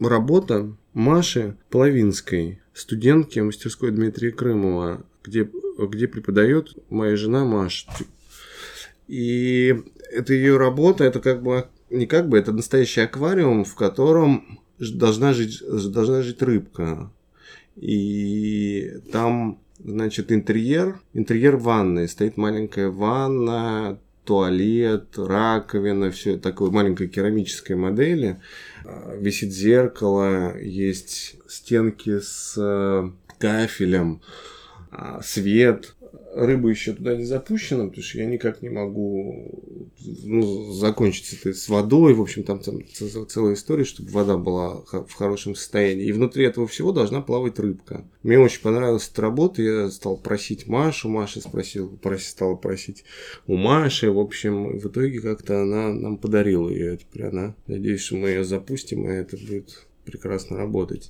работа Маши Половинской, студентки мастерской Дмитрия Крымова, где, где преподает моя жена Маша. И это ее работа, это как бы не как бы, это настоящий аквариум, в котором должна жить, должна жить рыбка. И там, значит, интерьер, интерьер ванны. Стоит маленькая ванна, туалет, раковина, все такой маленькой керамической модели. А, висит зеркало, есть стенки с э, кафелем, а, свет, рыба еще туда не запущена, потому что я никак не могу ну, закончить это с водой. В общем, там, там целая история, чтобы вода была в хорошем состоянии. И внутри этого всего должна плавать рыбка. Мне очень понравилась эта работа. Я стал просить Машу. Маша спросил, просил, стала просить у Маши. В общем, в итоге как-то она нам подарила ее. Теперь она, надеюсь, что мы ее запустим, и это будет прекрасно работать.